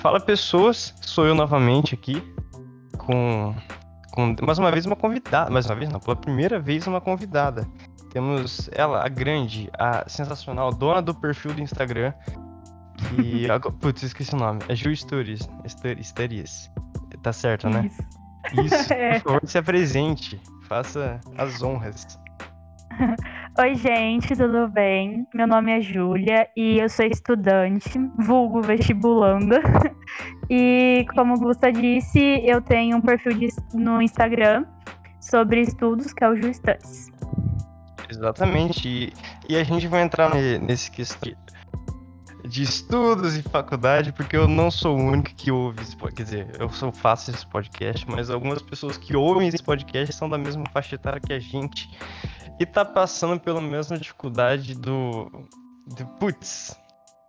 Fala pessoas, sou eu novamente aqui com, com mais uma vez uma convidada, mais uma vez não, pela primeira vez uma convidada. Temos ela, a grande, a sensacional dona do perfil do Instagram, que, putz, esqueci o nome, é Ju Stories, Stories, tá certo, né? Isso. Isso, É. por favor, se apresente, faça as honras. Oi, gente, tudo bem? Meu nome é Júlia e eu sou estudante, vulgo vestibulanda. E como Gusta disse, eu tenho um perfil de- no Instagram sobre estudos, que é o Ju Studies. Exatamente. E, e a gente vai entrar ne- nesse questão de estudos e faculdade, porque eu não sou o único que ouve esse podcast. Quer dizer, eu sou faço esse podcast, mas algumas pessoas que ouvem esse podcast são da mesma faixa etária que a gente e tá passando pela mesma dificuldade do. do putz.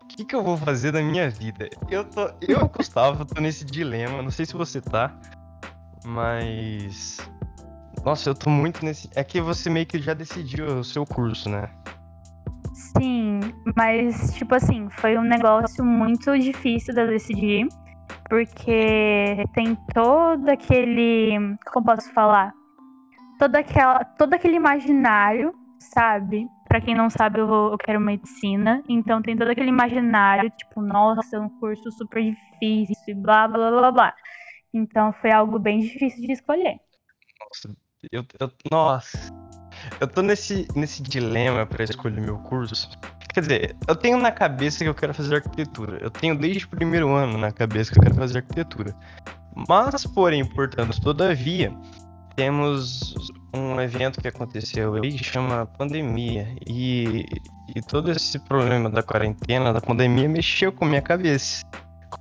O que, que eu vou fazer da minha vida? Eu tô. Eu, Gustavo, tô nesse dilema. Não sei se você tá. Mas. Nossa, eu tô muito nesse. É que você meio que já decidiu o seu curso, né? Sim, mas, tipo assim, foi um negócio muito difícil de decidir, porque tem todo aquele. Como posso falar? Toda aquela, todo aquele imaginário, sabe? Pra quem não sabe, eu, vou- eu quero medicina, então tem todo aquele imaginário, tipo, nossa, é um curso super difícil e blá blá blá blá. Então foi algo bem difícil de escolher. Nossa, eu, eu- nossa, eu tô nesse, nesse dilema pra escolher meu curso. Quer dizer, eu tenho na cabeça que eu quero fazer arquitetura. Eu tenho desde o primeiro ano na cabeça que eu quero fazer arquitetura. Mas, porém, portanto, todavia, temos um evento que aconteceu aí que chama pandemia. E, e todo esse problema da quarentena, da pandemia, mexeu com minha cabeça.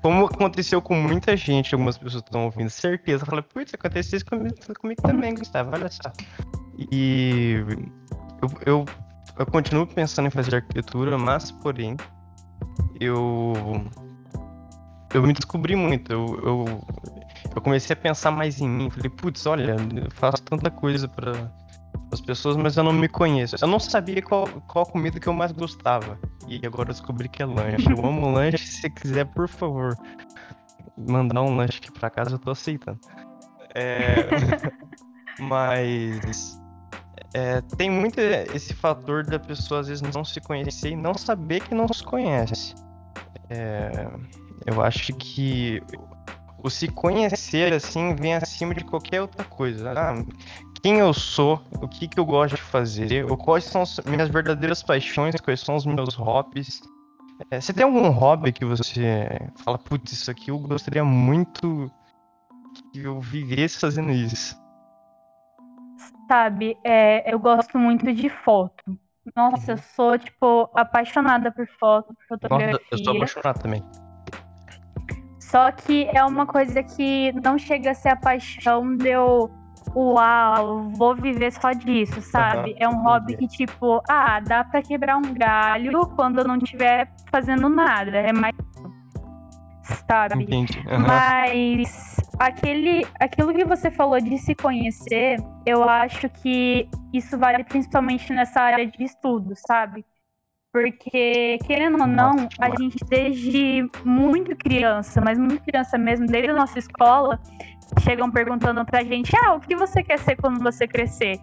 Como aconteceu com muita gente, algumas pessoas estão ouvindo, certeza. Fala, putz, aconteceu isso comigo, comigo também, Gustavo, olha só. E eu, eu, eu continuo pensando em fazer arquitetura, mas, porém, eu. Eu me descobri muito. Eu, eu comecei a pensar mais em mim. Falei, putz, olha, eu faço tanta coisa para as pessoas, mas eu não me conheço. Eu não sabia qual, qual comida que eu mais gostava. E agora eu descobri que é lanche. Eu amo lanche. Se você quiser, por favor, mandar um lanche aqui pra casa, eu tô aceitando. É, mas é, tem muito esse fator da pessoa às vezes não se conhecer e não saber que não se conhece. É, eu acho que o se conhecer assim vem acima de qualquer outra coisa. Ah, quem eu sou, o que, que eu gosto de fazer, quais são as minhas verdadeiras paixões, quais são os meus hobbies. É, você tem algum hobby que você fala, putz, isso aqui eu gostaria muito que eu vivesse fazendo isso? Sabe, é, eu gosto muito de foto. Nossa, eu sou, tipo, apaixonada por foto, por fotografia. Nossa, eu sou apaixonado também. Só que é uma coisa que não chega a ser a paixão de eu, uau, vou viver só disso, sabe? Aham, É um hobby que, tipo, ah, dá pra quebrar um galho quando eu não estiver fazendo nada. É mais. Sabe? Aham. Mas aquele, aquilo que você falou de se conhecer, eu acho que isso vale principalmente nessa área de estudo, sabe? Porque, querendo ou não, a gente desde muito criança, mas muito criança mesmo, desde a nossa escola, chegam perguntando pra gente, ah, o que você quer ser quando você crescer?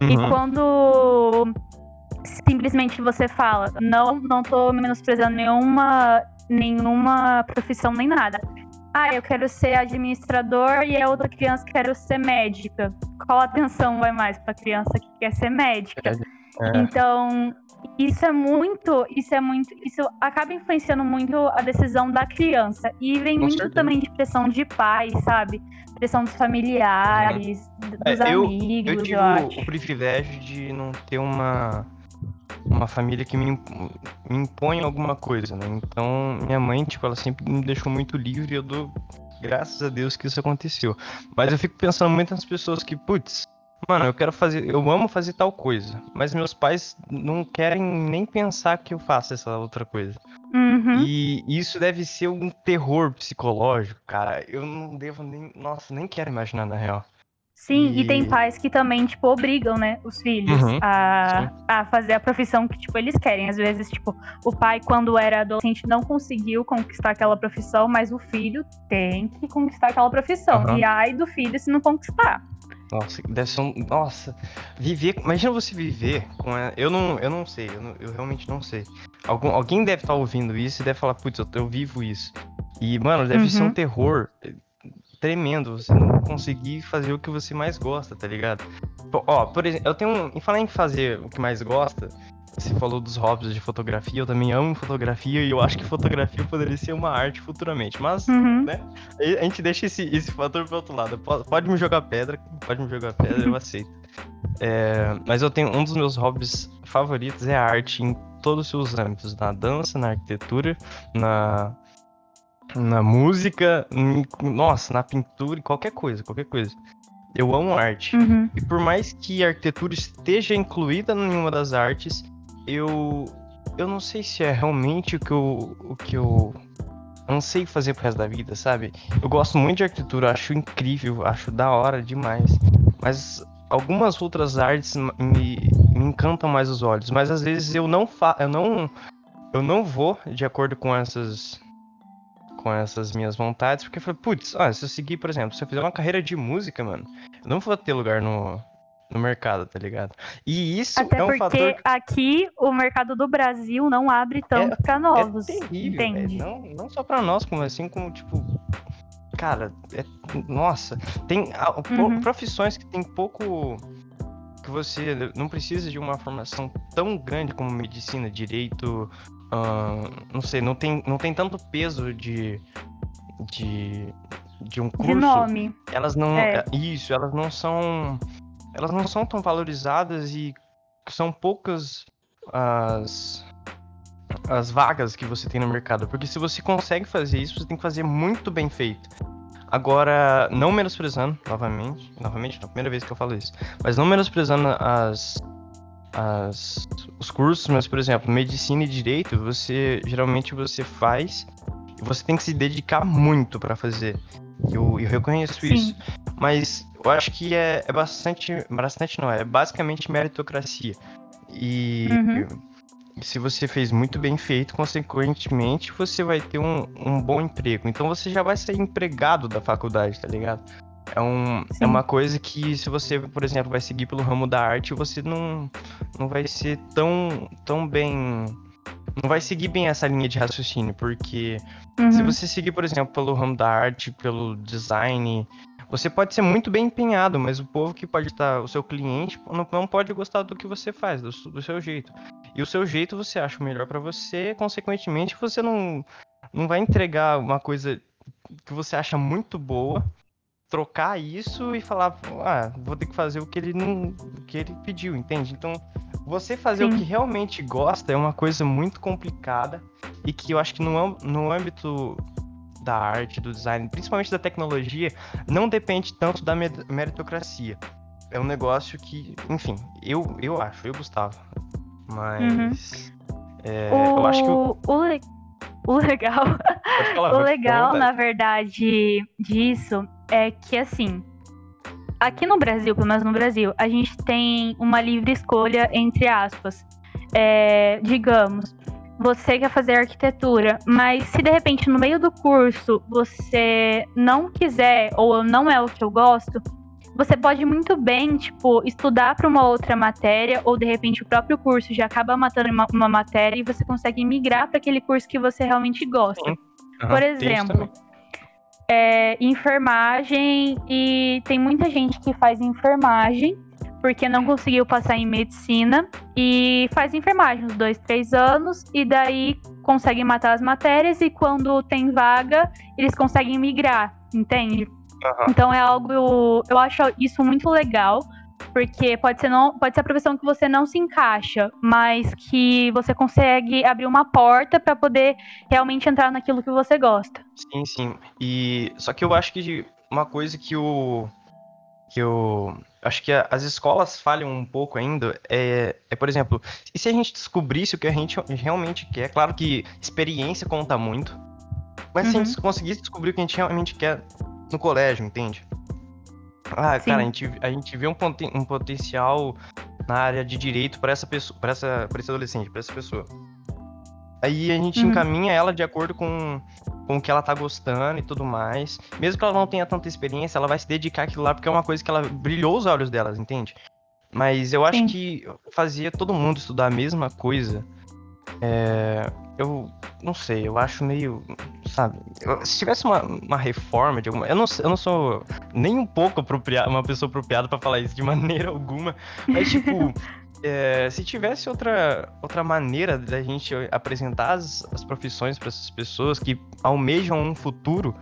E Uhum. quando simplesmente você fala, não, não tô menosprezando nenhuma, nenhuma profissão nem nada. Ah, eu quero ser administrador e a outra criança quer ser médica. Qual atenção vai mais pra criança que quer ser médica? É. Então, isso é muito, isso é muito, isso acaba influenciando muito a decisão da criança. E vem Com muito certeza. também de pressão de pais, sabe? Pressão dos familiares, dos É, amigos, Eu eu, tive o, privilégio de não ter uma, uma família que me, me impõe alguma coisa, né? Então, minha mãe, tipo, ela sempre me deixou muito livre e eu dou graças a Deus que isso aconteceu. Mas eu fico pensando muito nas pessoas que, putz, mano, eu quero fazer, eu amo fazer tal coisa, mas meus pais não querem nem pensar que eu faça essa outra coisa. Uhum. E isso deve ser um terror psicológico, cara. Eu não devo nem. Nossa, nem quero imaginar na real. Sim, e... e... tem pais que também, tipo, obrigam, né, os filhos uhum, a, a fazer a profissão que, tipo, eles querem. Às vezes, tipo, o pai, quando era adolescente, não conseguiu conquistar aquela profissão, mas o filho tem que conquistar aquela profissão. Uhum. E ai do filho se não conquistar. Nossa, deve ser um. Nossa, viver. Imagina você viver com. A... Eu não, eu não sei, eu, não, eu realmente não sei. Algum, alguém deve estar tá ouvindo isso e deve falar, putz, eu, eu vivo isso. E, mano, deve uhum. ser um uhum. terror tremendo você não conseguir fazer o que você mais gosta, tá ligado? Ó, por exemplo, eu tenho. Em falar em fazer o que mais gosta, você falou dos hobbies de fotografia, eu também amo fotografia e eu acho que fotografia poderia ser uma arte futuramente. Mas, uhum. né, a gente deixa esse, esse fator pro outro lado. Pode, pode me jogar pedra, pode me jogar pedra, eu aceito. É, mas eu tenho um dos meus hobbies favoritos é a arte em todos os seus âmbitos, na dança, na arquitetura, na na música, em, nossa, na pintura, em qualquer coisa, qualquer coisa. Eu amo arte. Uhum. E por mais que a arquitetura esteja incluída em uma das artes, eu eu não sei se é realmente o que eu o que eu anseio fazer pro resto da vida, sabe? Eu gosto muito de arquitetura, acho incrível, acho da hora demais. Mas algumas outras artes me, me encantam mais os olhos, mas às vezes eu não fa eu não eu não vou de acordo com essas com essas minhas vontades, porque eu falei, putz, ah, se eu seguir, por exemplo, se eu fizer uma carreira de música, mano, eu não vou ter lugar no, no mercado, tá ligado? E isso Até é um porque fator. aqui o mercado do Brasil não abre tanto é, pra novos. É terrível, entende? Não, não só pra nós, como assim, como, tipo. Cara, é, nossa, tem uhum. profissões que tem pouco. que você não precisa de uma formação tão grande como medicina, direito, Uh, não sei, não tem, não tem tanto peso de, de, de um curso. De nome. Elas não. É. é. Isso, elas não são. Elas não são tão valorizadas e são poucas as, as vagas que você tem no mercado. Porque se você consegue fazer isso, você tem que fazer muito bem feito. Agora, não menosprezando, novamente, novamente, não, primeira vez que eu falo isso, mas não menosprezando as, as, os cursos, mas, por exemplo, medicina e direito, você geralmente você faz e você tem que se dedicar muito para fazer. Eu, eu reconheço Sim. isso. Mas eu acho que é, é bastante. Bastante não, é basicamente meritocracia. E uhum. se você fez muito bem feito, consequentemente, você vai ter um, um bom emprego. Então você já vai ser empregado da faculdade, tá ligado? É, um, é uma coisa que, se você, por exemplo, vai seguir pelo ramo da arte, você não, não vai ser tão, tão bem. Não vai seguir bem essa linha de raciocínio, porque uhum. se você seguir, por exemplo, pelo ramo da arte, pelo design, você pode ser muito bem empenhado, mas o povo que pode estar, o seu cliente, não, não pode gostar do que você faz, do, do seu jeito. E o seu jeito você acha melhor para você, consequentemente, você não, não vai entregar uma coisa que você acha muito boa trocar isso e falar, ah, vou ter que fazer o que ele não, o que ele pediu, entende? Então, você fazer Sim. o que realmente gosta é uma coisa muito complicada e que eu acho que no, no âmbito da arte, do design, principalmente da tecnologia, não depende tanto da meritocracia. É um negócio que, enfim, eu, eu acho, eu Gustavo. Mas. Uhum. É, o... eu acho que. O, o, le... o legal. Falar, o legal, na verdade, disso é que assim, aqui no Brasil, pelo menos no Brasil, a gente tem uma livre escolha entre aspas. É, digamos, você quer fazer arquitetura, mas se de repente no meio do curso você não quiser ou não é o que eu gosto, você pode muito bem, tipo, estudar para uma outra matéria ou de repente o próprio curso já acaba matando uma, uma matéria e você consegue migrar para aquele curso que você realmente gosta. Uhum, Por exemplo, é, enfermagem e tem muita gente que faz enfermagem porque não conseguiu passar em medicina e faz enfermagem uns dois, três anos e daí consegue matar as matérias e quando tem vaga eles conseguem migrar, entende? Uhum. Então é algo eu acho isso muito legal porque pode ser, não, pode ser a profissão que você não se encaixa, mas que você consegue abrir uma porta para poder realmente entrar naquilo que você gosta. Sim, sim. E só que eu acho que uma coisa que o que eu acho que as escolas falham um pouco ainda é, é, por exemplo, e se a gente descobrisse o que a gente realmente quer? Claro que experiência conta muito, mas uhum. se a gente uhum. conseguisse descobrir o que a gente realmente quer no colégio, entende? Ah, Sim. cara, a gente, a gente vê um, poten- um potencial na área de direito para essa pessoa, para essa, pra esse adolescente, para essa pessoa. Aí a gente Uhum. encaminha ela de acordo com, com o que ela tá gostando e tudo mais. Mesmo que ela não tenha tanta experiência, ela vai se dedicar àquilo lá porque é uma coisa que ela brilhou os olhos delas, entende? Mas eu acho Sim. que fazia todo mundo estudar a mesma coisa. É, eu não sei, eu acho meio. Sabe? eu- se tivesse uma, uma reforma de alguma. Eu não, eu não sou nem um pouco apropriado, uma pessoa apropriada pra falar isso de maneira alguma. Mas, tipo, é, se tivesse outra, outra maneira da gente apresentar as, as profissões para essas pessoas que almejam um futuro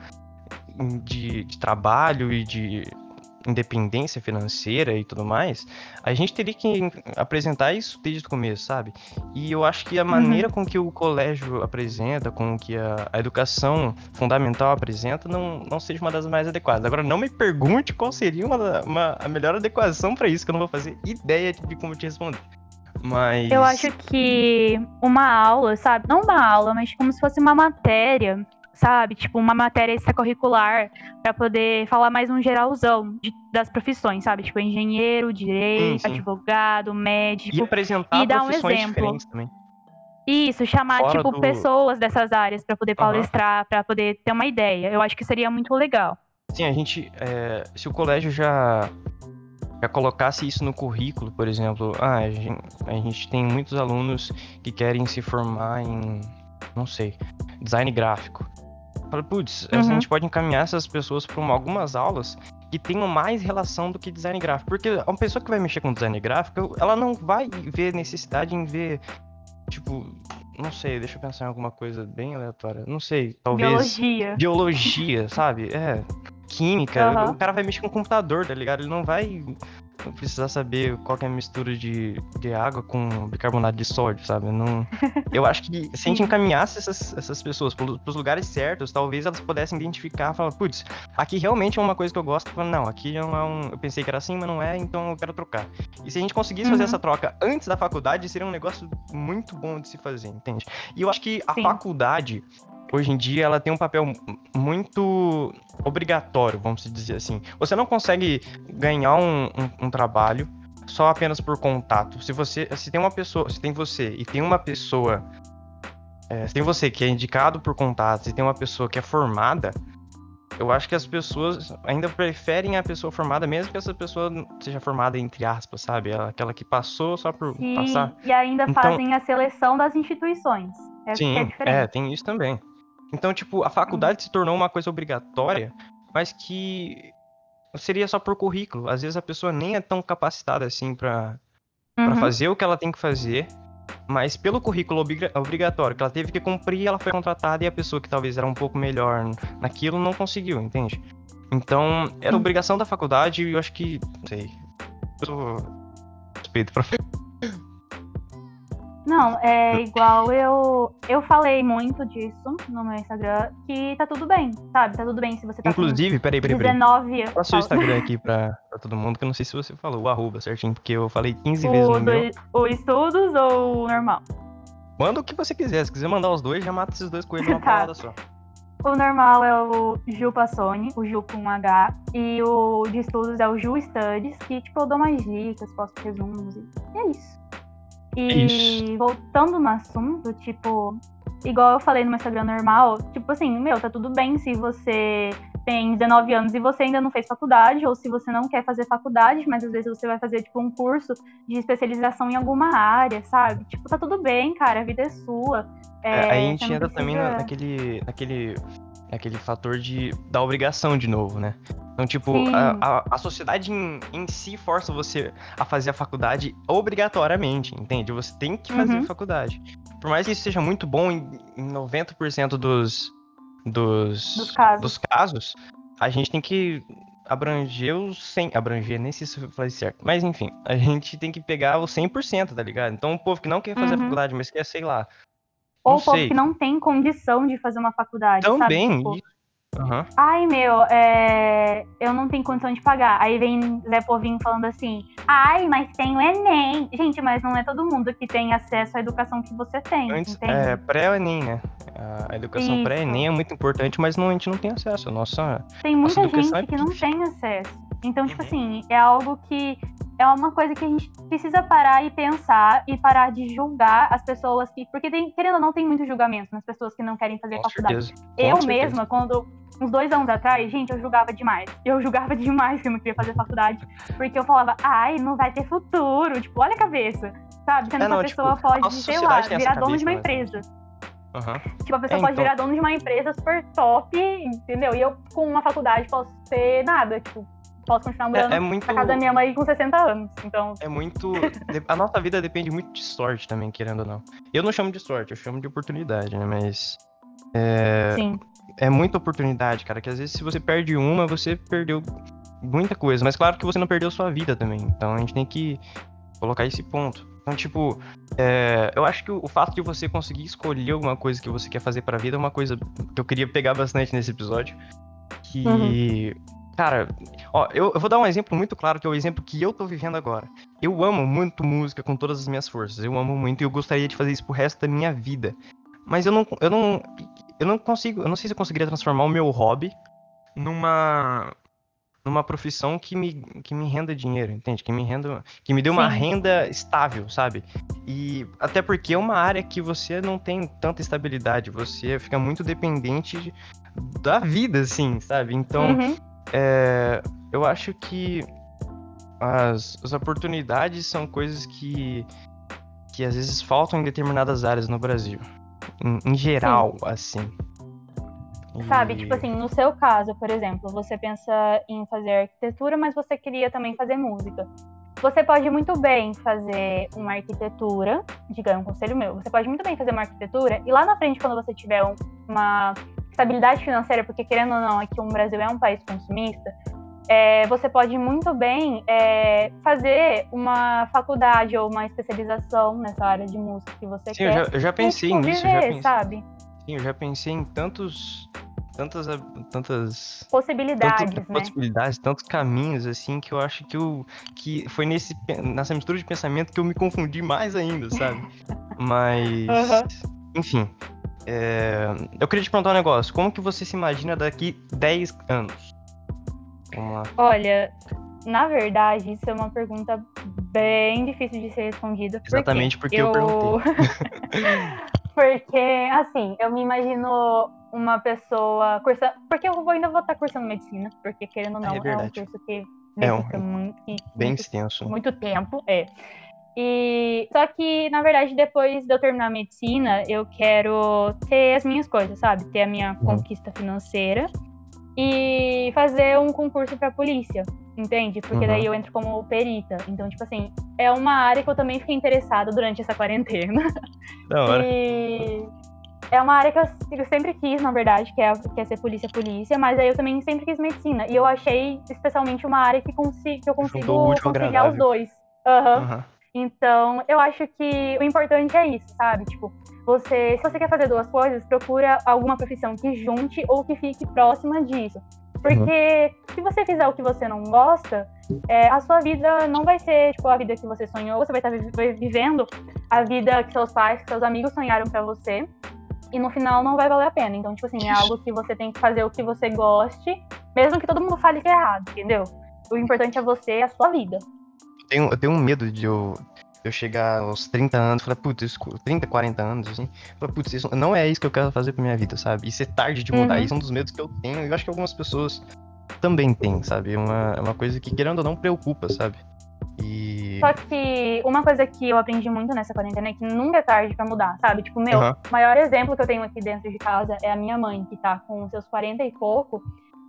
de, de trabalho e de independência financeira e tudo mais, a gente teria que apresentar isso desde o começo, sabe? E eu acho que a maneira com que o colégio apresenta, com que a, a educação fundamental apresenta, não, não seja uma das mais adequadas. Agora, não me pergunte qual seria uma, uma- a melhor adequação para isso, que eu não vou fazer ideia de como te responder. Mas. Eu acho que uma aula, sabe? Não uma aula, mas como se fosse uma matéria, sabe? Tipo, uma matéria extracurricular pra poder falar mais um geralzão de- das profissões, sabe? Tipo, engenheiro, direito, sim. advogado, médico. E apresentar e dar um exemplo. também. Isso, chamar, Fora tipo, do- pessoas dessas áreas pra poder palestrar, pra poder ter uma ideia. Eu acho que seria muito legal. Sim, a gente. é, se o colégio já, já colocasse isso no currículo, por exemplo, ah, a gente, a gente tem muitos alunos que querem se formar em, não sei, design gráfico. Fala, putz, a Uhum. gente pode encaminhar essas pessoas para algumas aulas que tenham mais relação do que design gráfico. Porque uma pessoa que vai mexer com design gráfico, ela não vai ver necessidade em ver, tipo, não sei, deixa eu pensar em alguma coisa bem aleatória. Não sei, talvez Biologia. biologia, sabe? É. Química. Aham. O cara vai mexer com computador, tá ligado? Ele não vai precisar saber qual que é a mistura de, de água com bicarbonato de sódio, sabe? Não... Eu acho que se a gente encaminhasse essas, essas pessoas pro- pros lugares certos, talvez elas pudessem identificar e falar, putz, aqui realmente é uma coisa que eu gosto. Fala, Não, aqui não é um. Eu pensei que era assim, mas não é, então eu quero trocar. E se a gente conseguisse fazer Uhum. essa troca antes da faculdade, seria um negócio muito bom de se fazer, entende? E eu acho que a Sim. faculdade, hoje em dia, ela tem um papel mu- muito obrigatório, vamos dizer assim. Você não consegue ganhar um, um- um trabalho só apenas por contato. Se você, se tem uma pessoa, se tem você e tem uma pessoa, é, se tem você que é indicado por contato, se tem uma pessoa que é formada, eu acho que as pessoas ainda preferem a pessoa formada, mesmo que essa pessoa seja formada entre aspas, sabe? Ela- Aquela que passou só por E, passar. e ainda Então- fazem a seleção das instituições. É Sim, é, diferença. tem isso também. Então, tipo, a faculdade se tornou uma coisa obrigatória, mas que seria só por currículo. Às vezes a pessoa nem é tão capacitada assim pra, pra Uhum. fazer o que ela tem que fazer, mas pelo currículo obriga- obrigatório que ela teve que cumprir, ela foi contratada e a pessoa que talvez era um pouco melhor naquilo não conseguiu, entende? Então, era Sim. obrigação da faculdade e eu acho que, não sei, eu sou suspeito pra Não, é igual eu. Eu falei muito disso no meu Instagram, que tá tudo bem, sabe? Tá tudo bem se você tá Inclusive, peraí, peraí, peraí. 19 anos. Passa o Instagram aqui pra, pra todo mundo, que eu não sei se você falou o arroba certinho, porque eu falei 15 vezes O, no meu. do, o estudos ou o normal? Manda o que você quiser. Se quiser mandar os dois, já mata esses dois coelhos numa Tá. palavra só. O normal é o Ju Passoni, o Ju com H, e o de estudos é o Ju Studies, que tipo eu dou mais dicas, posto resumos e é isso. E É isso. voltando no assunto, tipo, igual eu falei no meu Instagram normal, tipo assim, meu, tá tudo bem se você tem 19 anos e você ainda não fez faculdade, ou se você não quer fazer faculdade, mas às vezes você vai fazer, tipo, um curso de especialização em alguma área, sabe? Tipo, tá tudo bem, cara, a vida é sua. É, É, aí a gente você não entra também precisa- na- naquele, naquele, naquele fator de, da obrigação de novo, né? Então, tipo, a, a, a sociedade em, em si força você a fazer a faculdade obrigatoriamente, entende? Você tem que fazer Uhum. faculdade. Por mais que isso seja muito bom em, em 90% dos, dos, Dos casos. dos casos, a gente tem que abranger os 100, abranger, nem sei se eu falei certo, mas enfim, a gente tem que pegar os 100%, tá ligado? Então o povo que não quer fazer a Uhum. faculdade, mas quer, sei lá, Ou não o povo que não tem condição de fazer uma faculdade, também, Tipo. Aham. Ai, meu, é, eu não tenho condição de pagar. Aí vem Zé Povinho falando assim, ai, mas tem o Enem. Gente, mas não é todo mundo que tem acesso à educação que você tem, Antes, entende? é, pré-ENEM, né? A educação pré-ENEM é muito importante, mas não, a gente não tem acesso. Nossa. tem muita educação gente é que não tem acesso. Então, tipo assim, é algo que é uma coisa que a gente precisa parar e pensar e parar de julgar as pessoas que. Porque, tem, querendo ou não, tem muito julgamento nas pessoas que não querem fazer Com faculdade. certeza. Com Eu certeza. mesma, quando. Uns dois anos atrás, gente, eu julgava demais. Eu julgava demais que eu não queria fazer faculdade. Porque eu falava, ai, não vai ter futuro. Tipo, olha a cabeça. Sabe? Sendo É, que a tipo, pessoa a pode, sei lá, virar dono de uma né? empresa. Aham. Tipo, a pessoa É, pode então. virar dono de uma empresa super top, entendeu? E eu, com uma faculdade, posso ser nada. Tipo, posso continuar morando É, é muito. na casa da minha mãe com 60 anos. Então, É muito. A nossa vida depende muito de sorte também, querendo ou não. Eu não chamo de sorte, eu chamo de oportunidade, né? Mas. É, sim. é muita oportunidade, cara. Que às vezes se você perde uma, você perdeu muita coisa. Mas claro que você não perdeu sua vida também. Então a gente tem que colocar esse ponto. Então, tipo, é, eu acho que o, o fato de você conseguir escolher alguma coisa que você quer fazer pra vida é uma coisa que eu queria pegar bastante nesse episódio. Que. Uhum. Cara, ó, eu, eu vou dar um exemplo muito claro, que é o exemplo que eu tô vivendo agora. Eu amo muito música com todas as minhas forças. Eu amo muito e eu gostaria de fazer isso pro resto da minha vida. Mas eu não, eu não, eu não consigo, eu não sei se eu conseguiria transformar o meu hobby numa numa profissão que me, que me renda dinheiro, entende? Que me renda, que me dê uma Sim. renda estável, sabe? E até porque é uma área que você não tem tanta estabilidade, você fica muito dependente de- da vida, assim, sabe? Então, Uhum. É, eu acho que as, as oportunidades são coisas que, que às vezes faltam em determinadas áreas no Brasil. Em, em geral, assim. Sabe, E- tipo assim, no seu caso, por exemplo, você pensa em fazer arquitetura, mas você queria também fazer música. Você pode muito bem fazer uma arquitetura, digamos, um conselho meu, você pode muito bem fazer uma arquitetura e lá na frente, quando você tiver um- uma estabilidade financeira, porque querendo ou não, aqui o Brasil é um país consumista, é, você pode muito bem é, fazer uma faculdade ou uma especialização nessa área de música que você Sim, eu quer. já, eu já e, pensei nisso, eu já pensei, sabe? sim, eu já pensei em tantos, tantas, tantas Possibilidades, né? possibilidades, tantos caminhos, assim, que eu acho que, eu, que foi nesse, nessa mistura de pensamento que eu me confundi mais ainda, sabe? Mas, Aham. enfim, é, eu queria te perguntar um negócio. Como que você se imagina daqui 10 anos? Vamos lá. Olha, na verdade, isso é uma pergunta bem difícil de ser respondida. Exatamente porque eu porque, assim, eu me imagino uma pessoa cursando. Porque eu vou- ainda vou estar cursando medicina, porque querendo ou não, É é, um curso que É um- muito, Bem muito, extenso. muito tempo. É. E só que, na verdade, depois de eu terminar a medicina, eu quero ter as minhas coisas, sabe? Ter a minha Uhum. conquista financeira e fazer um concurso pra polícia, entende? Porque Uhum. daí eu entro como perita. Então, tipo assim, é uma área que eu também fiquei interessada durante essa quarentena. Da hora. E é uma área que eu, sempre quis, na verdade, que é, que é ser polícia-polícia, mas aí eu também sempre quis medicina. E eu achei especialmente uma área que, consi que eu consigo conciliar os dois. Aham. Aham. Então, eu acho que o importante é isso, sabe? Tipo, você, se você quer fazer duas coisas, procura alguma profissão que junte ou que fique próxima disso. Porque se você fizer o que você não gosta, é, a sua vida não vai ser tipo a vida que você sonhou, você vai estar vi- vivendo a vida que seus pais, que seus amigos sonharam pra você. E no final não vai valer a pena. Então, tipo assim, é algo que você tem que fazer o que você goste, mesmo que todo mundo fale que é errado, entendeu? O importante é você e a sua vida. Eu tenho, eu tenho um medo de eu, eu chegar aos 30 anos e falar, putz, isso- 30, 40 anos, assim, falar, putz, isso não é isso que eu quero fazer pra minha vida, sabe? E ser tarde de mudar, Uhum. isso é um dos medos que eu tenho, e eu acho que algumas pessoas também têm, sabe? É uma, é uma coisa que, querendo ou não, preocupa, sabe? E. Só que uma coisa que eu aprendi muito nessa quarentena é que nunca é tarde pra mudar, sabe? Tipo, meu, Aham. o maior exemplo que eu tenho aqui dentro de casa é a minha mãe, que tá com seus 40 e pouco.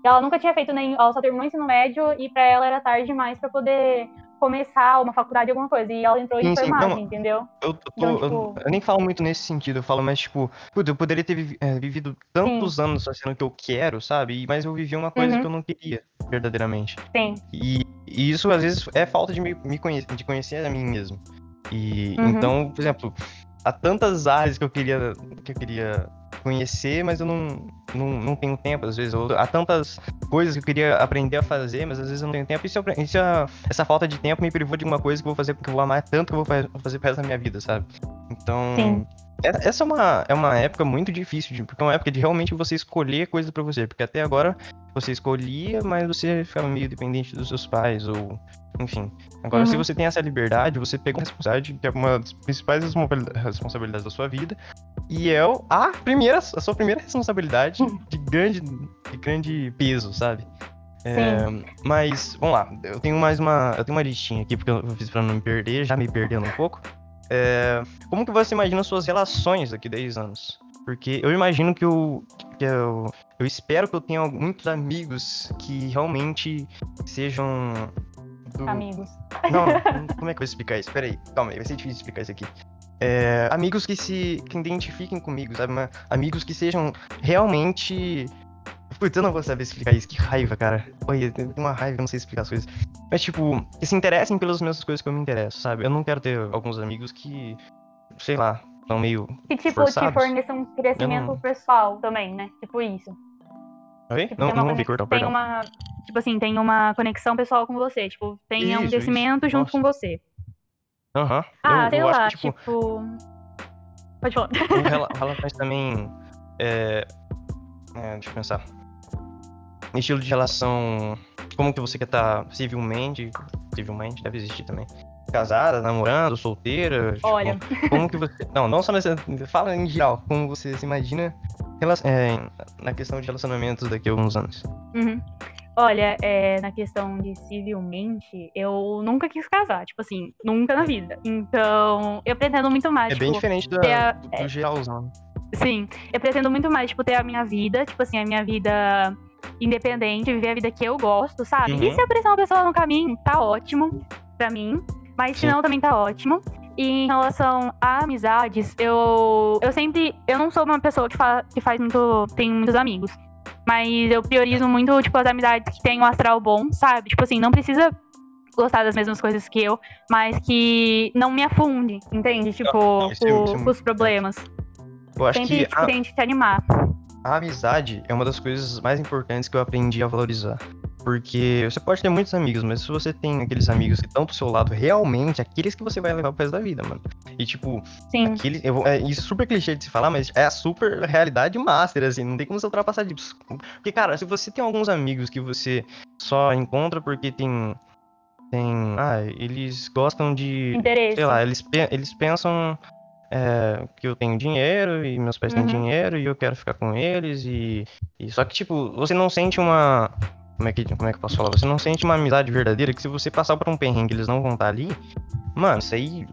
E ela nunca tinha feito nem. Ela só terminou o ensino médio e pra ela era tarde demais pra poder começar uma faculdade, alguma coisa. E ela entrou em Sim, sim, enfermagem, entendeu? Eu, tô- Então, tipo- eu nem falo muito nesse sentido, eu falo mais, tipo, putz, eu poderia ter eh, vivido tantos anos fazendo o que eu quero, sabe? Mas eu vivi uma coisa Uhum. que eu não queria, verdadeiramente. Sim. E, e isso, às vezes, é falta de me, me conhecer, de conhecer a mim mesmo. E, Uhum. então, por exemplo, há tantas áreas que eu queria, que eu queria conhecer, mas eu não, não, não tenho tempo, às vezes. Ou há tantas coisas que eu queria aprender a fazer, mas às vezes eu não tenho tempo. Isso, é- isso é- essa falta de tempo me privou de uma coisa que eu vou fazer porque eu vou amar tanto que eu vou fa- fazer pro resto da minha vida, sabe? Então, Sim. é- essa é uma, é uma época muito difícil, porque é uma época de realmente você escolher coisa pra você. Porque até agora você escolhia, mas você ficava meio dependente dos seus pais, ou. Enfim. Agora, se Uhum. você tem essa liberdade, você pega uma responsabilidade, que é uma das principais responsabilidade- responsabilidades da sua vida. E é a primeira, a sua primeira responsabilidade de grande, de grande peso, sabe? É, mas, vamos lá, eu tenho mais uma. Eu tenho uma listinha aqui, porque eu fiz pra não me perder, já me perdendo um pouco. É, como que você imagina suas relações daqui a 10 anos? Porque eu imagino que eu. Que eu, eu espero que eu tenha muitos amigos que realmente sejam. do- Amigos. não, como é que eu vou explicar isso? Peraí, calma aí, vai ser difícil explicar isso aqui. É, amigos que se que identifiquem comigo, sabe? Amigos que sejam realmente. Putz, eu não vou saber explicar isso, que raiva, cara. Tenho uma raiva, eu não sei explicar as coisas. Mas, tipo, que se interessem pelas mesmas coisas que eu me interesso, sabe? Eu não quero ter alguns amigos que, sei lá, são meio. Que, tipo, Forçados. te forneça um crescimento não- pessoal também, né? Tipo isso. Oi? Tipo, Não, tem uma não ouvi, cortou, tem perdão. uma. Tipo assim, tem uma conexão pessoal com você. Tipo, um Isso, crescimento isso. junto Nossa. com você. Aham. Ah, eu, sei eu lá, acho que, tipo, tipo. Pode falar. o rela- relações também. É, é, deixa eu pensar. Estilo de relação. Como que você quer estar civilmente? Civilmente, deve existir também. Casada, namorando, solteira? tipo, Olha, como que você. Não, não só nessa. Fala em geral. Como você se imagina é, na questão de relacionamentos daqui a alguns anos. Uhum. Olha, é, na questão de civilmente, eu nunca quis casar, tipo assim, nunca na vida. Então, eu pretendo muito mais, É tipo, bem diferente da, ter a- do, do geralzão. sim, eu pretendo muito mais, tipo, ter a minha vida, tipo assim, a minha vida independente, viver a vida que eu gosto, sabe? Uhum. E se aparecer uma pessoa no caminho, tá ótimo pra mim, mas se não, também tá ótimo. E em relação a amizades, eu, eu sempre, eu não sou uma pessoa que, fa, que faz muito, tem muitos amigos. Mas eu priorizo muito, tipo, as amizades que têm um astral bom, sabe? Tipo assim, não precisa gostar das mesmas coisas que eu, mas que não me afunde, entende? Tipo, isso é- isso é os problemas. Eu acho Sempre, que tipo, a, tente te animar. a amizade é uma das coisas mais importantes que eu aprendi a valorizar. Porque você pode ter muitos amigos, mas se você tem aqueles amigos que estão do seu lado realmente, aqueles que você vai levar pro resto da vida, mano. E tipo, Sim. aquele, eu vou- é, isso é super clichê de se falar, mas é a super realidade master, assim, não tem como você ultrapassar disso. Porque, cara, se você tem alguns amigos que você só encontra porque tem. Tem. Ah, eles gostam de. Interesse. Sei lá, eles, eles pensam é, que eu tenho dinheiro e meus pais têm Uhum. dinheiro e eu quero ficar com eles e, e- Só que, tipo, você não sente uma... Como é, que, como é que eu posso falar? Você não sente uma amizade verdadeira que se você passar por um perrengue eles não vão estar ali... Mano, isso aí...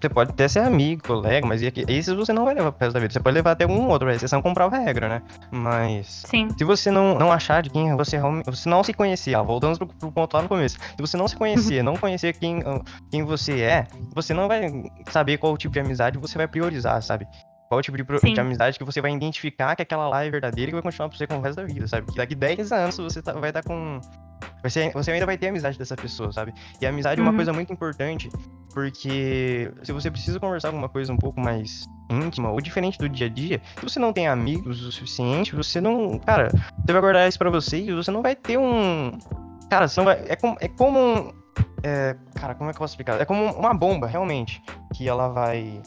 Você pode até ser amigo, colega, mas esses você não vai levar pro resto da vida. Você pode levar até algum outro, a exceção comprova a regra, né? Mas... Sim. Se você não, não achar de quem você realmente. Você não se conhecer, ó, voltando pro, pro ponto lá no começo. Se você não se conhecer, não conhecer quem, quem você é, você não vai saber qual tipo de amizade você vai priorizar, sabe? Qual tipo de, pro- de amizade que você vai identificar que aquela lá é verdadeira e que vai continuar pra você com o resto da vida, sabe? Que daqui 10 anos você tá- vai estar com. Você, você ainda vai ter amizade dessa pessoa, sabe? E a amizade é uma Uhum. coisa muito importante, porque se você precisa conversar alguma coisa um pouco mais íntima ou diferente do dia a dia, se você não tem amigos o suficiente, você não. Cara, você vai guardar isso pra você e você não vai ter um. Cara, você não vai. É como. É como um- é, cara, como é que eu posso explicar? É como uma bomba, realmente. Que ela vai.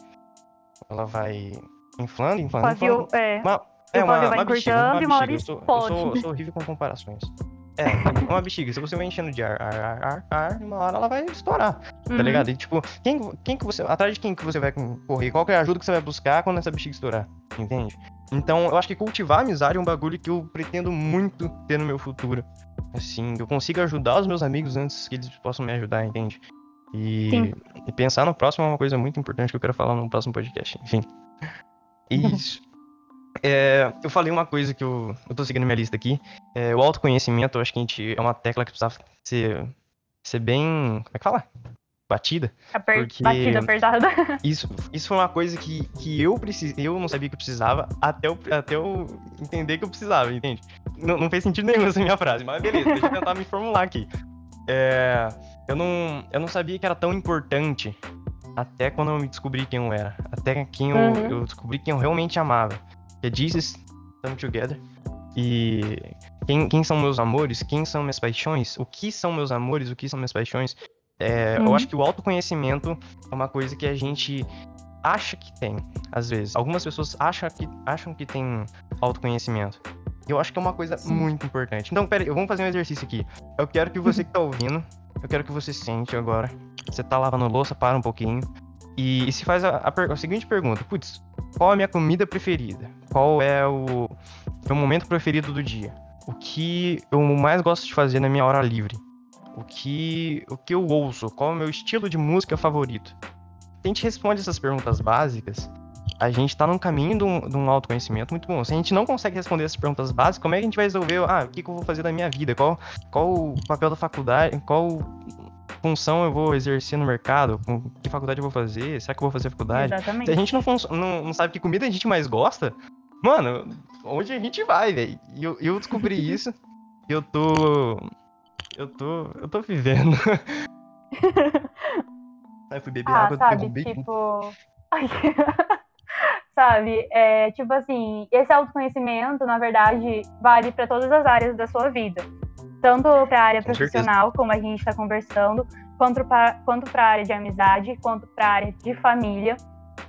Ela vai inflando, inflando, inflando. Pavio, é. Uma, é uma, uma bexiga, uma uma bexiga. Eu sou, eu, sou, eu sou horrível com comparações. É, uma bexiga. Se você vai enchendo de ar, ar, ar, ar, ar, uma hora ela vai estourar, tá Uhum. ligado? E tipo, quem, quem que você. Atrás de quem que você vai correr? Qual que é a ajuda que você vai buscar quando essa bexiga estourar? Entende? Então, eu acho que cultivar amizade é um bagulho que eu pretendo muito ter no meu futuro. Assim, eu consigo ajudar os meus amigos antes que eles possam me ajudar, entende? E, e pensar no próximo é uma coisa muito importante que eu quero falar no próximo podcast. Enfim. Isso. É, eu falei uma coisa que eu, eu tô seguindo minha lista aqui. É, o autoconhecimento, eu acho que a gente é uma tecla que precisa ser, ser bem. Como é que fala? Batida. Aper... porque- Batida apertada. Isso, isso foi uma coisa que, que eu precis, eu não sabia que eu precisava até eu, até eu entender que eu precisava, entende? Não, não fez sentido nenhum essa minha frase, mas beleza, deixa eu tentar me formular aqui. É, eu, não, eu não sabia que era tão importante até quando eu me descobri quem eu era. Até quem eu, Uhum. eu descobri quem eu realmente amava. Que é Jesus, Come Together. E quem, quem são meus amores, quem são minhas paixões, o que são meus amores, o que são minhas paixões. É, Eu Uhum. acho que o autoconhecimento é uma coisa que a gente acha que tem, às vezes. Algumas pessoas acham que, acham que tem autoconhecimento. Eu acho que é uma coisa Sim. muito importante. Então, pera aí, vamos fazer um exercício aqui. Eu quero que você que tá ouvindo, eu quero que você sente agora. Você tá lavando louça, para um pouquinho. E, e se faz a, a, a, seguinte pergunta: Putz, qual é a minha comida preferida? Qual é o meu momento preferido do dia? O que eu mais gosto de fazer na minha hora livre? O que, o que eu ouço? Qual é o meu estilo de música favorito? a gente responde essas perguntas básicas, a gente tá num caminho de um, de um, autoconhecimento muito bom. Se a gente não consegue responder essas perguntas básicas, como é que a gente vai resolver, ah, o que, que eu vou fazer da minha vida? Qual, qual o papel da faculdade? Qual função eu vou exercer no mercado? Que faculdade eu vou fazer? Será que eu vou fazer faculdade? Exatamente. Se a gente não, não, não sabe que comida a gente mais gosta, mano, onde a gente vai, velho? E eu, eu descobri isso. eu tô. Eu tô. Eu tô vivendo. Aí fui beber ah, água, sabe, tipo... sabe, é, tipo assim, esse autoconhecimento, na verdade, vale para todas as áreas da sua vida. Tanto para a área profissional, como a gente está conversando, quanto para quanto a área de amizade, quanto para a área de família.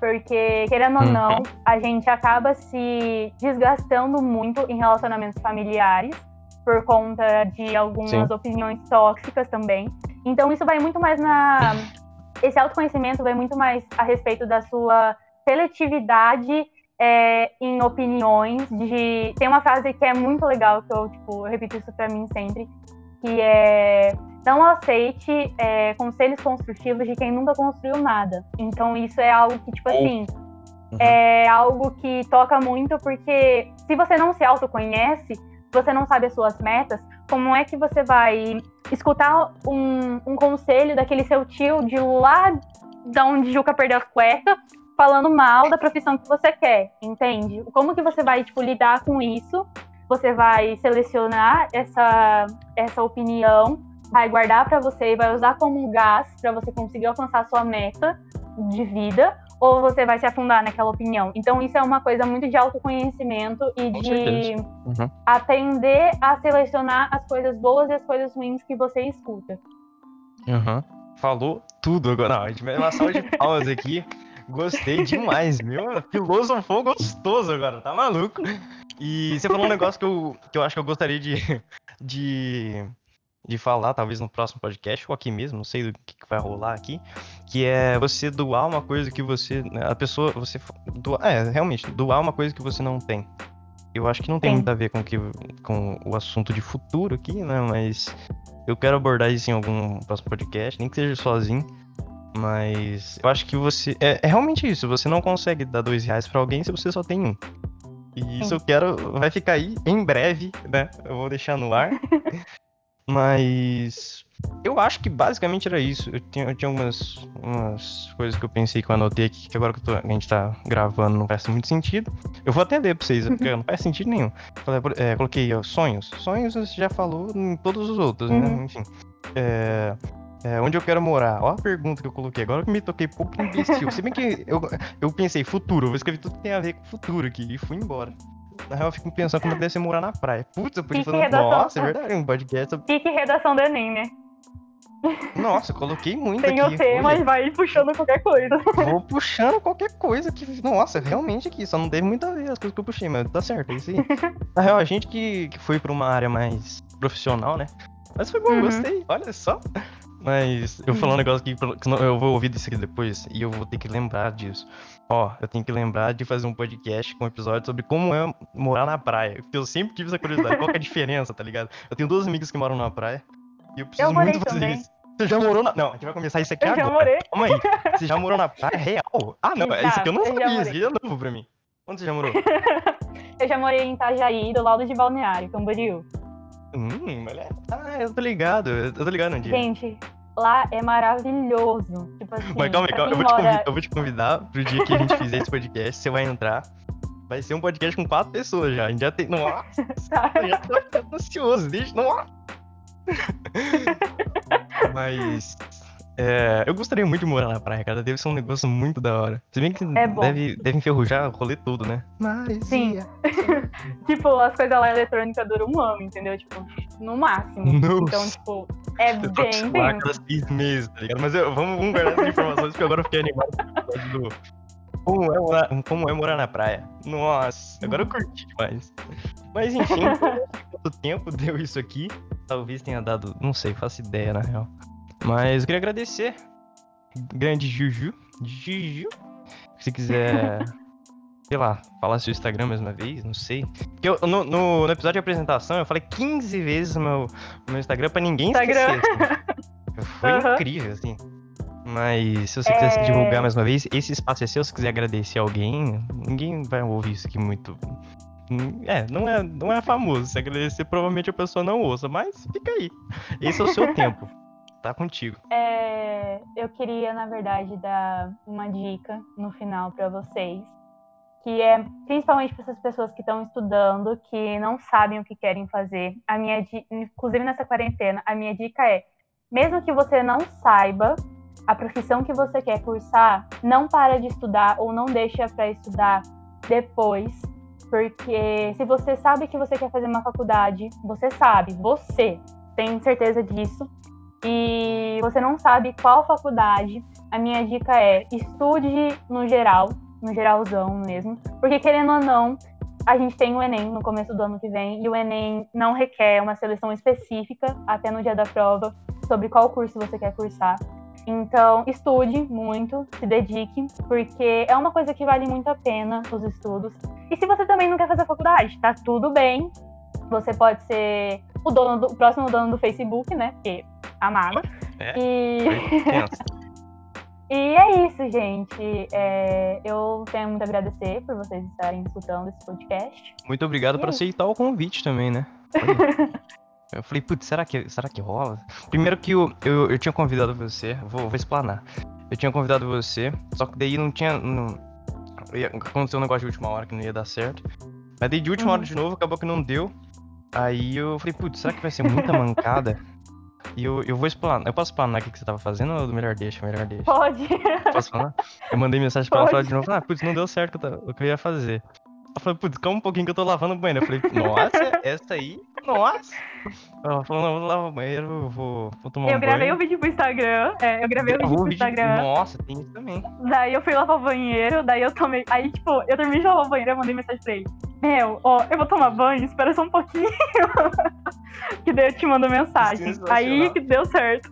Porque, querendo ou não, uhum. a gente acaba se desgastando muito em relacionamentos familiares por conta de algumas Sim. opiniões tóxicas também. Então, isso vai muito mais na esse autoconhecimento vem muito mais a respeito da sua seletividade é, em opiniões. De... Tem uma frase que é muito legal, que eu, tipo, eu repito isso para mim sempre, que é não aceite é, conselhos construtivos de quem nunca construiu nada. Então isso é algo que, tipo assim, uhum. é algo que toca muito, porque se você não se autoconhece, você não sabe as suas metas, como é que você vai escutar um, um conselho daquele seu tio de lá de onde Juca perdeu a cueca, falando mal da profissão que você quer, entende? Como que você vai, tipo, lidar com isso? Você vai selecionar essa, essa opinião, vai guardar para você e vai usar como um gás para você conseguir alcançar a sua meta de vida, ou você vai se afundar naquela opinião. Então, isso é uma coisa muito de autoconhecimento e Com de uhum. aprender a selecionar as coisas boas e as coisas ruins que você escuta. Uhum. Falou tudo agora. Não, a gente vai uma salva de palmas aqui. Gostei demais, meu. Filosofou gostoso agora, tá maluco? E você falou um negócio que eu, que eu acho que eu gostaria de, de de falar, talvez no próximo podcast, ou aqui mesmo, não sei do que, vai rolar aqui, que é você doar uma coisa que você. Né, a pessoa. Você. Doar, é, realmente, doar uma coisa que você não tem. Eu acho que não tem Sim. muito a ver com, que, com o assunto de futuro aqui, né? Mas eu quero abordar isso em algum próximo podcast, nem que seja sozinho. Mas eu acho que você. É, é realmente isso. Você não consegue dar dois reais pra alguém se você só tem um. E isso eu quero. Vai ficar aí em breve, né? Eu vou deixar no ar. Mas eu acho que basicamente era isso. Eu tinha, eu tinha algumas umas coisas que eu pensei que eu anotei aqui, que agora que tô, a gente tá gravando não faz muito sentido. Eu vou até ler pra vocês, porque não faz sentido nenhum. É, coloquei ó, sonhos. Sonhos você já falou em todos os outros, né? uhum. né? Enfim. É, é, onde eu quero morar? Ó a pergunta que eu coloquei agora que me toquei pouco imbecil. Se bem que eu, eu pensei futuro, eu vou escrever tudo que tem a ver com futuro aqui e fui embora. Na real, eu fico pensando como deve ser morar na praia. Putz, eu podia redação... nossa, é verdade, um podcast. Pique redação do Enem, né? Nossa, eu coloquei muito Tem aqui. o tema e vai puxando qualquer coisa. Vou puxando qualquer coisa que. Nossa, realmente aqui, só não teve muito a ver as coisas que eu puxei, mas tá certo, é isso aí. Na real, a gente que, que foi pra uma área mais profissional, né? Mas foi bom, uhum. gostei, olha só. Mas eu vou falar um negócio aqui, que eu vou ouvir isso aqui depois e eu vou ter que lembrar disso. Ó, eu tenho que lembrar de fazer um podcast com um episódio sobre como é morar na praia. Porque eu sempre tive essa curiosidade. Qual é a diferença, tá ligado? Eu tenho duas amigas que moram na praia e eu preciso eu muito fazer também. isso. Você já morou na. Não, a gente vai começar isso aqui eu agora. Já morei. Calma aí. Você já morou na praia real? Ah, não, já, isso aqui eu não sabia. Isso aqui é novo pra mim. Onde você já morou? eu já morei em Itajaí, do lado de Balneário, Camboriú. Hum, olha. Ah, eu tô ligado. Eu tô ligado onde Gente, lá é maravilhoso. Tipo assim, Mas calma aí, calma. Eu, vou mora... eu vou te convidar pro dia que a gente fizer esse podcast. Você vai entrar. Vai ser um podcast com quatro pessoas já. A gente já tem. Nossa! tá. já tô ansioso, deixa. Nossa! Mas. É, eu gostaria muito de morar na praia, cara. Deve ser um negócio muito da hora. Se bem que é deve, deve enferrujar o rolê todo, né? Mas. Sim. tipo, as coisas lá eletrônicas duram um ano, entendeu? Tipo, no máximo. Nossa. Então, tipo, é eu bem lá cada seis meses, tá ligado? Mas eu, vamos, vamos guardar essas informações, porque agora eu fiquei animado do, Como é, morar, como é morar na praia. Nossa, agora eu curti demais. Mas enfim, quanto tempo deu isso aqui? Talvez tenha dado, não sei, faço ideia na real. Mas eu queria agradecer. Grande Juju. Juju. Se quiser, sei lá, falar seu Instagram mais uma vez, não sei. Porque eu, no, no, no episódio de apresentação eu falei 15 vezes o meu, meu Instagram pra ninguém Instagram. esquecer. Assim. Foi Aham. incrível, assim. Mas se você quiser se É. divulgar mais uma vez, esse espaço é seu. Se quiser agradecer alguém, ninguém vai ouvir isso aqui muito. É, não é, não é famoso. Se agradecer, provavelmente a pessoa não ouça, mas fica aí. Esse é o seu tempo. Tá contigo. É, eu queria, na verdade, dar uma dica no final para vocês, que é principalmente para essas pessoas que estão estudando, que não sabem o que querem fazer. A minha, inclusive nessa quarentena, a minha dica é, mesmo que você não saiba a profissão que você quer cursar, não para de estudar ou não deixa para estudar depois, porque se você sabe que você quer fazer uma faculdade, você sabe, você tem certeza disso e você não sabe qual faculdade, a minha dica é estude no geral, no geralzão mesmo, porque querendo ou não, a gente tem o Enem no começo do ano que vem, e o Enem não requer uma seleção específica até no dia da prova sobre qual curso você quer cursar. Então, estude muito, se dedique, porque é uma coisa que vale muito a pena os estudos. E se você também não quer fazer faculdade, tá tudo bem. Você pode ser o dono do, o próximo dono do Facebook, né? Porque amada. É. E, e é isso, gente. É, eu tenho muito a agradecer por vocês estarem escutando esse podcast. Muito obrigado E por é isso. aceitar o convite também, né? Eu falei, putz, será que, será que rola? Primeiro que eu, eu, eu tinha convidado você, vou, vou explanar. Eu tinha convidado você, só que daí não tinha. Não, aconteceu um negócio de última hora que não ia dar certo. Mas daí de última Uhum. hora de novo, acabou que não deu. Aí eu falei, putz, será que vai ser muita mancada? E eu, eu vou explanar. Eu posso explanar o que, que você tava fazendo ou melhor deixa, melhor deixa? Pode. Posso falar? Eu mandei mensagem pra ela falar Pode. de novo. Ah, putz, não deu certo o que eu ia fazer. Ela falou, putz, calma um pouquinho que eu tô lavando o banheiro. Eu falei, nossa, essa aí? Nossa! Ela falou, não, eu vou lavar o banheiro, eu vou, vou tomar um Eu gravei banho. um vídeo pro Instagram. é, eu gravei um vídeo pro o vídeo- Instagram. Nossa, tem isso também. Daí eu fui lavar o banheiro, daí eu tomei. Aí, tipo, eu terminei de lavar o banheiro, eu mandei mensagem pra ele. Meu, ó, eu vou tomar banho, espera só um pouquinho. que daí eu te mando mensagem. Aí que deu certo.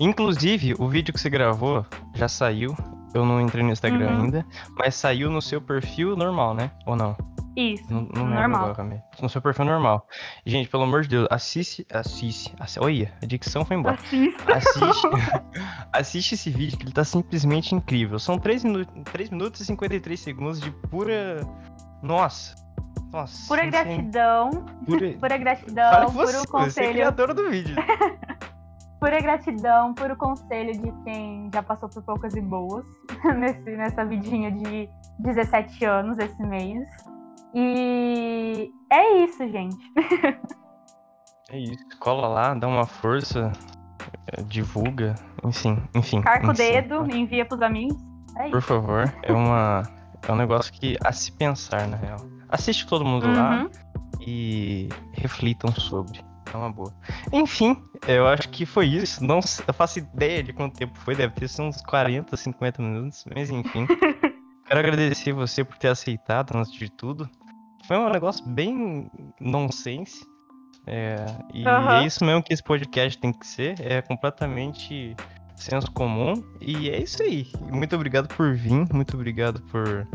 Inclusive, o vídeo que você gravou já saiu. Eu não entrei no Instagram Uhum. ainda. Mas saiu no seu perfil normal, né? Ou não? Isso. Não, não Normal. agora. No seu perfil normal. Gente, pelo amor de Deus, assiste. Assiste. assi- Olha, a dicção foi embora. Assista. Assiste, assiste esse vídeo que ele tá simplesmente incrível. São 3, minu 3 minutos e 53 segundos de pura. Nossa. Nossa. Pura gratidão. Pura, Pura Fala gratidão, que você, puro você é conselho. criadora do vídeo. Pura gratidão, puro conselho de quem já passou por poucas e boas nesse, nessa vidinha de 17 anos esse mês. E é isso, gente. É isso. Cola lá, dá uma força, eh, divulga, enfim, enfim. Carca o dedo, envia pros amigos. É Por isso. favor, é uma é um negócio que a se pensar na real. Assiste todo mundo lá Uhum. e reflitam sobre. É uma boa. Enfim, eu acho que foi isso. Não, eu faço ideia de quanto tempo foi, deve ter sido uns 40, 50 minutos, mas enfim. Quero agradecer você por ter aceitado antes de tudo. Foi um negócio bem nonsense. É, e Aham. é isso mesmo que esse podcast tem que ser. É completamente senso comum. E é isso aí. Muito obrigado por vir. Muito obrigado por,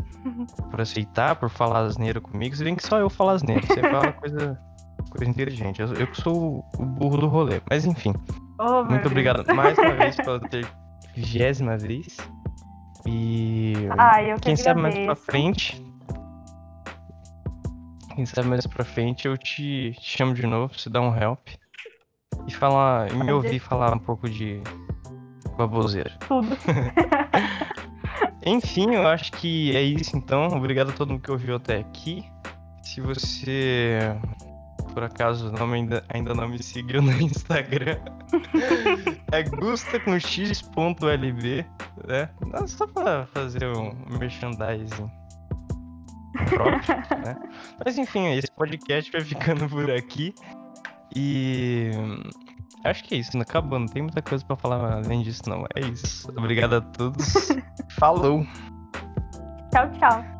por aceitar, por falar asneira comigo. Se bem que só eu falo asneira. Você fala coisa, coisa inteligente. Eu, eu que sou o burro do rolê. Mas enfim. Oh, Muito Deus. obrigado mais uma vez pela ter vigésima vez. E Ai, eu que quem sabe mais pra frente. Quem sabe mais pra frente eu te, te chamo de novo você dar um help. E falar. E me ouvir falar um pouco de baboseira. Tudo. Enfim, eu acho que é isso então. Obrigado a todo mundo que ouviu até aqui. Se você por acaso não me- ainda, ainda não me seguiu no Instagram, é gusta com x.lb, né? Não, Só pra fazer um merchandising próprio, né? Mas enfim, esse podcast vai ficando por aqui. E Acho que é isso, não acabou, não tem muita coisa pra falar além disso, não. É isso. Obrigado a todos. Falou! Tchau, tchau.